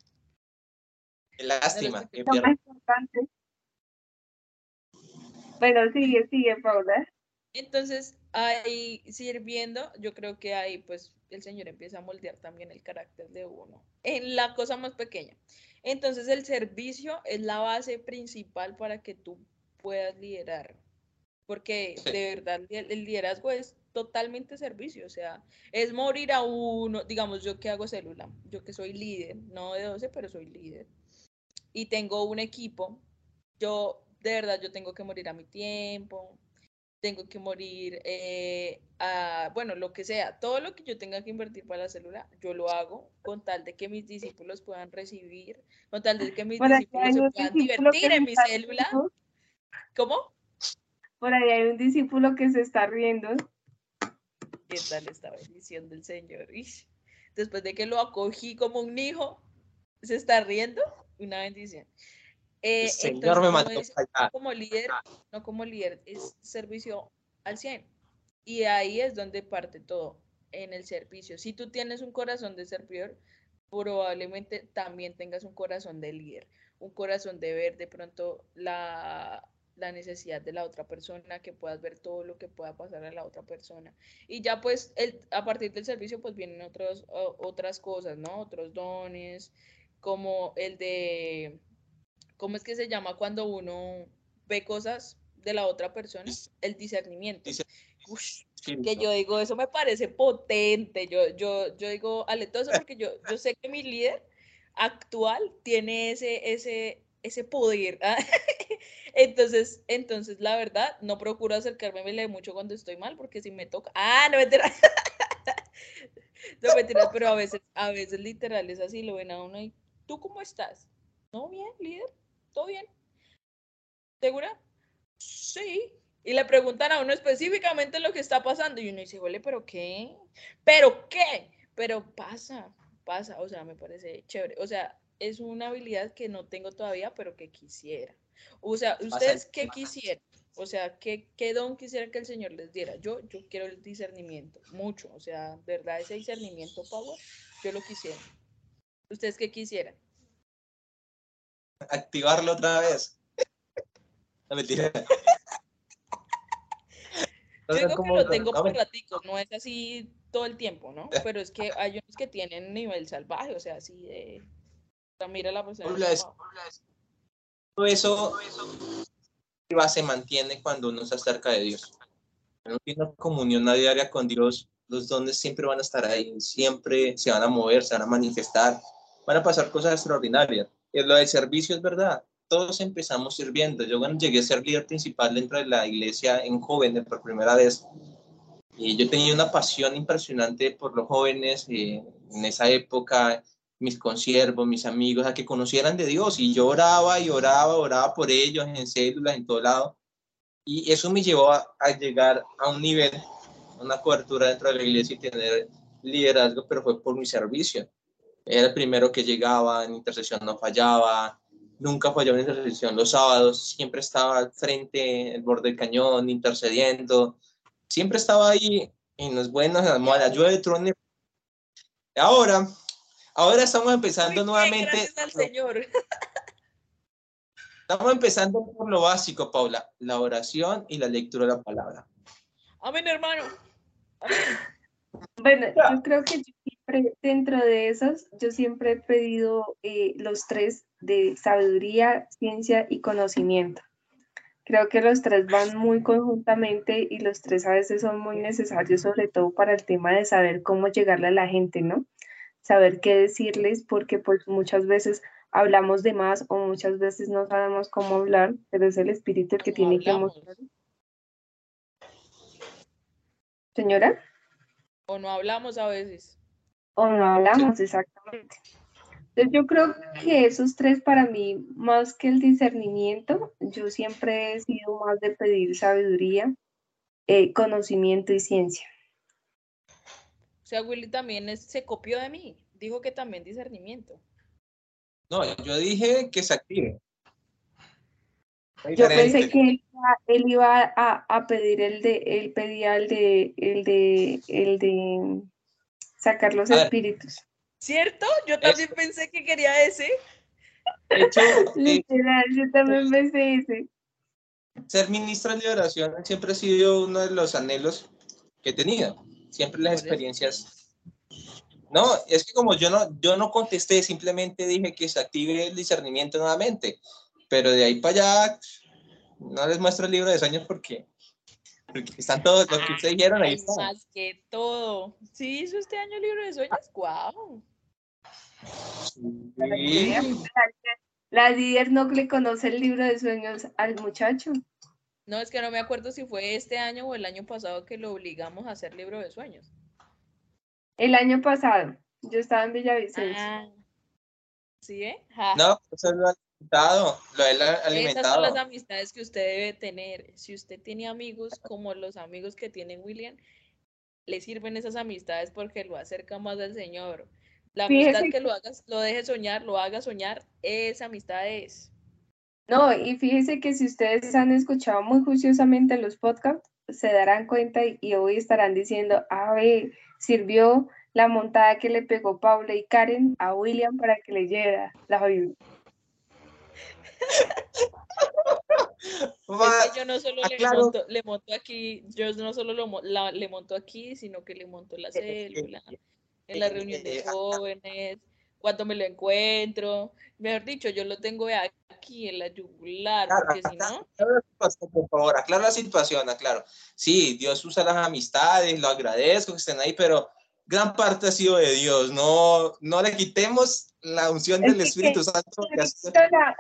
Lástima. Bueno, sigue, sigue, Paula. Entonces, ahí sirviendo, yo creo que ahí pues el Señor empieza a moldear también el carácter de uno en la cosa más pequeña. Entonces, el servicio es la base principal para que tú puedas liderar, porque de verdad el liderazgo es totalmente servicio, o sea, es morir a uno, digamos, yo que hago célula, yo que soy líder, no de 12, pero soy líder, y tengo un equipo, yo, de verdad, yo tengo que morir a mi tiempo, tengo que morir eh, a, bueno, lo que sea, todo lo que yo tenga que invertir para la célula, yo lo hago con tal de que mis discípulos puedan recibir, con tal de que mis discípulos se puedan divertir en mi célula. ¿Cómo? Por ahí hay un discípulo que se está riendo. ¿Qué tal esta bendición del Señor? Después de que lo acogí como un hijo, ¿se está riendo? Una bendición. Eh, Señor me mató como líder, no como líder, es servicio al 100. Y ahí es donde parte todo, en el servicio. Si tú tienes un corazón de servidor, probablemente también tengas un corazón de líder, un corazón de ver de pronto la, la necesidad de la otra persona, que puedas ver todo lo que pueda pasar a la otra persona. Y ya pues el, a partir del servicio pues vienen otros, otras cosas, ¿no? Otros dones, como el de, ¿cómo es que se llama cuando uno ve cosas de la otra persona? El discernimiento. que yo digo, eso me parece potente. Yo, yo, yo digo aletoso porque yo, yo sé que mi líder actual tiene ese, ese, ese poder. ¿ah? [laughs] Entonces, entonces, la verdad, no procuro acercarme mucho cuando estoy mal, porque si me toca. Ah, no mentira. [laughs] no mentira, pero a veces, a veces literal es así, lo ven a uno y ¿tú cómo estás? ¿No bien, líder? ¿Todo bien? ¿Segura? Sí. Y le preguntan a uno específicamente lo que está pasando y uno dice, huele, pero qué? ¿Pero qué? Pero pasa, pasa, o sea, me parece chévere. O sea, es una habilidad que no tengo todavía, pero que quisiera. O sea, ¿ustedes qué quisieran? O sea, ¿qué, ¿qué, don quisiera que el Señor les diera? Yo, yo quiero el discernimiento, mucho. O sea, ¿verdad? Ese discernimiento, Pablo, yo lo quisiera. ¿Ustedes qué quisieran? Activarlo otra vez. No mentira. [laughs] Yo digo que lo tengo por no es así todo el tiempo, ¿no? [laughs] Pero es que hay unos que tienen nivel salvaje, o sea, así de... O sea, mira la persona todo eso se mantiene cuando uno se acerca de Dios. Tiene una comunión diaria con Dios, los dones siempre van a estar ahí, siempre se van a mover, se van a manifestar, van a pasar cosas extraordinarias. Lo del servicio es verdad, todos empezamos sirviendo. Yo cuando llegué a ser líder principal dentro de la iglesia en jóvenes por primera vez, y yo tenía una pasión impresionante por los jóvenes eh, en esa época mis consiervos, mis amigos, a que conocieran de Dios. Y yo oraba y oraba, oraba por ellos en células, en todo lado. Y eso me llevó a, llegar a un nivel, una cobertura dentro de la iglesia y tener liderazgo, pero fue por mi servicio. Era el primero que llegaba, en intercesión no fallaba, nunca falló en intercesión los sábados, siempre estaba al frente, el borde del cañón, intercediendo, siempre estaba ahí en los buenos, en las malas. Yo de trono. Ahora, Ahora estamos empezando nuevamente. Señor. [laughs] Estamos empezando por lo básico, Paula, la oración y la lectura de la palabra. Amén, hermano. Bueno, yo creo que siempre, dentro de esos, yo siempre he pedido eh, los tres de sabiduría, ciencia y conocimiento. Creo que los tres van muy conjuntamente y los tres a veces son muy necesarios, sobre todo para el tema de saber cómo llegarle a la gente, ¿no? saber qué decirles, porque pues muchas veces hablamos de más o muchas veces no sabemos cómo hablar, pero es el espíritu el que tiene que mostrar. Señora. O no hablamos a veces. O no hablamos, exactamente. Entonces yo creo que esos tres para mí, más que el discernimiento, yo siempre he sido más de pedir sabiduría, eh, conocimiento y ciencia sea, Willy también se copió de mí. Dijo que también discernimiento. No, yo dije que se active. Yo pensé que él iba, a, pedir el de, él pedía el de, el de, el de sacar los espíritus. ¿Cierto? Yo también pensé que quería ese. [laughs] Literal, yo también pensé ese. ser ministro de liberación siempre ha sido uno de los anhelos que he tenido. Siempre las experiencias. No, es que como yo no, yo no contesté, simplemente dije que se active el discernimiento nuevamente. Pero de ahí para allá, no les muestro el libro de sueños porque están todos los que ustedes dijeron ahí. Más que todo. ¿Sí hizo este año el libro de sueños? ¡Guau! Sí. La líder no le conoce el libro de sueños al muchacho. No, es que no me acuerdo si fue este año o el año pasado que lo obligamos a hacer libro de sueños. El año pasado, yo estaba en Villavicencio. Ah, ¿Sí, eh? Ja. No, eso lo ha alimentado, lo he Esas son alimentado. las amistades que usted debe tener. Si usted tiene amigos como los amigos que tiene William, le sirven esas amistades porque lo acerca más al Señor. La Fíjese amistad que lo hagas, lo deje soñar, lo haga soñar, esa amistad es. No, y fíjese que si ustedes han escuchado muy juiciosamente los podcasts, se darán cuenta y, hoy estarán diciendo, a ver, sirvió la montada que le pegó Paula y Karen a William para que le lleve la Biblia. Va- Es que yo no solo le, aclaro. monto, le monto aquí, yo no solo lo, la- le monto aquí, sino que le monto la célula, en la reunión de eh, jóvenes, cuando me lo encuentro. Mejor dicho, yo lo tengo aquí en la yugular, Claro, porque si no, Aclara la situación, por favor, aclara la situación, aclaro. Sí, Dios usa las amistades, lo agradezco que estén ahí, pero gran parte ha sido de Dios. No, no le quitemos la unción Es del que- Espíritu Santo. ¿Quién que le la-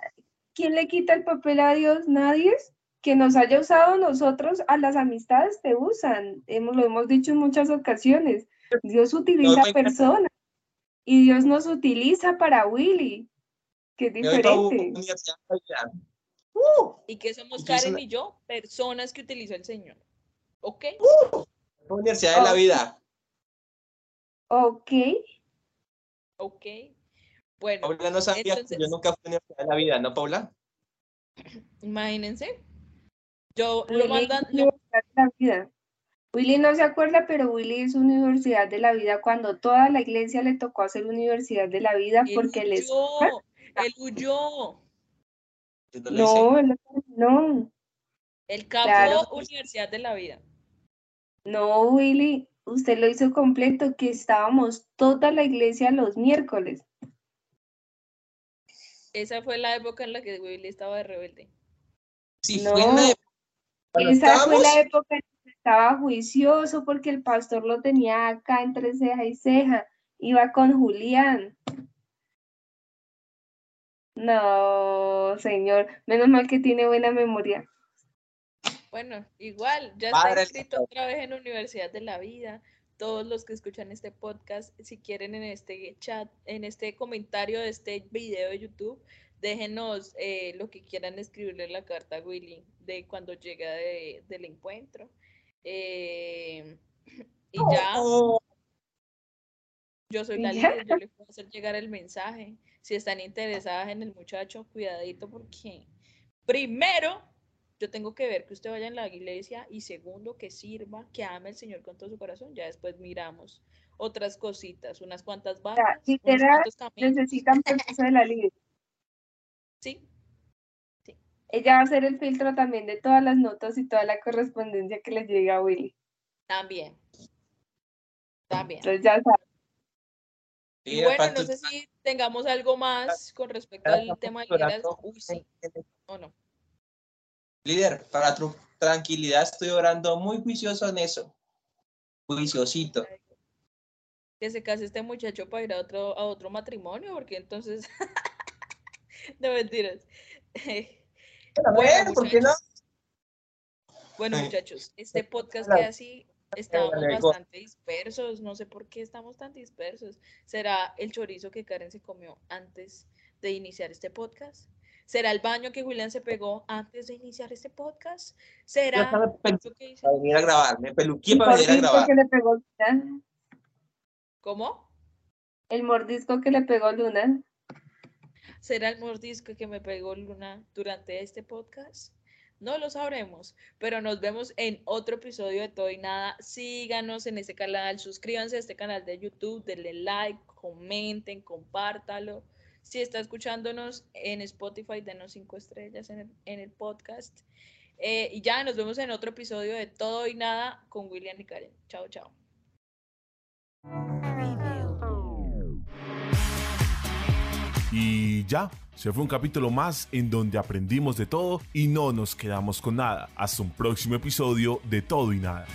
¿Quién le quita el papel a Dios? Nadie. Que nos haya usado nosotros, a las amistades te usan. Hemos, lo hemos dicho en muchas ocasiones. Dios utiliza personas y Dios nos utiliza para Willy, que es diferente. universidad allá. y que somos Karen y yo, personas que utilizó el Señor. ¿Ok? Universidad de la vida. Ok. Ok. Bueno, Paula no sabía que yo nunca fui a la Universidad de la vida, ¿no, Paula? imagínense. Yo lo Willy mandan, Universidad de la vida. Willy no se acuerda, pero Willy es Universidad de la Vida cuando toda la iglesia le tocó hacer Universidad de la Vida él porque les... huyó, [laughs] él huyó. No. No, él no. El capo Claro. Universidad de la Vida. No, Willy, usted lo hizo completo, que estábamos toda la iglesia los miércoles. Esa fue la época en la que Willy estaba de rebelde. Sí, No, fue en la época- cuando Esa fue la época en que estaba juicioso porque el pastor lo tenía acá entre ceja y ceja. Iba con Julián. No, señor, menos mal que tiene buena memoria. Bueno, igual, ya Padre está escrito otra vez en Universidad de la Vida. Todos los que escuchan este podcast, si quieren en este chat, en este comentario de este video de YouTube, déjenos eh, lo que quieran escribirle en la carta a Willy de cuando llega de- del encuentro. Eh, [clears throat] y ya, Oh, yo soy la líder, yo les puedo hacer llegar el mensaje. Si están interesadas en el muchacho, cuidadito porque primero yo tengo que ver que usted vaya en la iglesia y segundo que sirva, que ame al Señor con todo su corazón. Ya después miramos otras cositas, unas cuantas vacas, literal, cuantos camellos. Necesitan [laughs] permiso de la líder. Sí, Ella va a hacer el filtro también de todas las notas y toda la correspondencia que le llega a Willy. también. También. Entonces ya sabe. Y sí, bueno, no sé si tengamos algo más con respecto al tema de orando. liderazgo. Uy, sí, o no. Líder, para tu tranquilidad estoy orando muy juicioso en eso. Juiciosito. que se case este muchacho para ir a otro, a otro matrimonio, porque entonces, [laughs] no mentiras. Bueno, ¿por qué no? Bueno, muchachos, este podcast queda así. Estábamos bastante dispersos, no sé por qué estamos tan dispersos. ¿Será el chorizo que Karen se comió antes de iniciar este podcast? ¿Será el baño que Julián se pegó antes de iniciar este podcast? ¿Será que para venir a grabar, me peluqué para venir a mordisco grabar. que le pegó Luna. ¿Cómo? El mordisco que le pegó Luna. ¿Será el mordisco que me pegó Luna durante este podcast? No lo sabremos, pero nos vemos en otro episodio de Todo y Nada. Síganos en este canal, suscríbanse a este canal de YouTube, denle like, comenten, compártalo. Si está escuchándonos en Spotify, denos cinco estrellas en el, podcast. Eh, y ya nos vemos en otro episodio de Todo y Nada con William y Karen. Chao, chao. Y ya, se fue un capítulo más en donde aprendimos de todo y no nos quedamos con nada. Hasta un próximo episodio de Todo y Nada.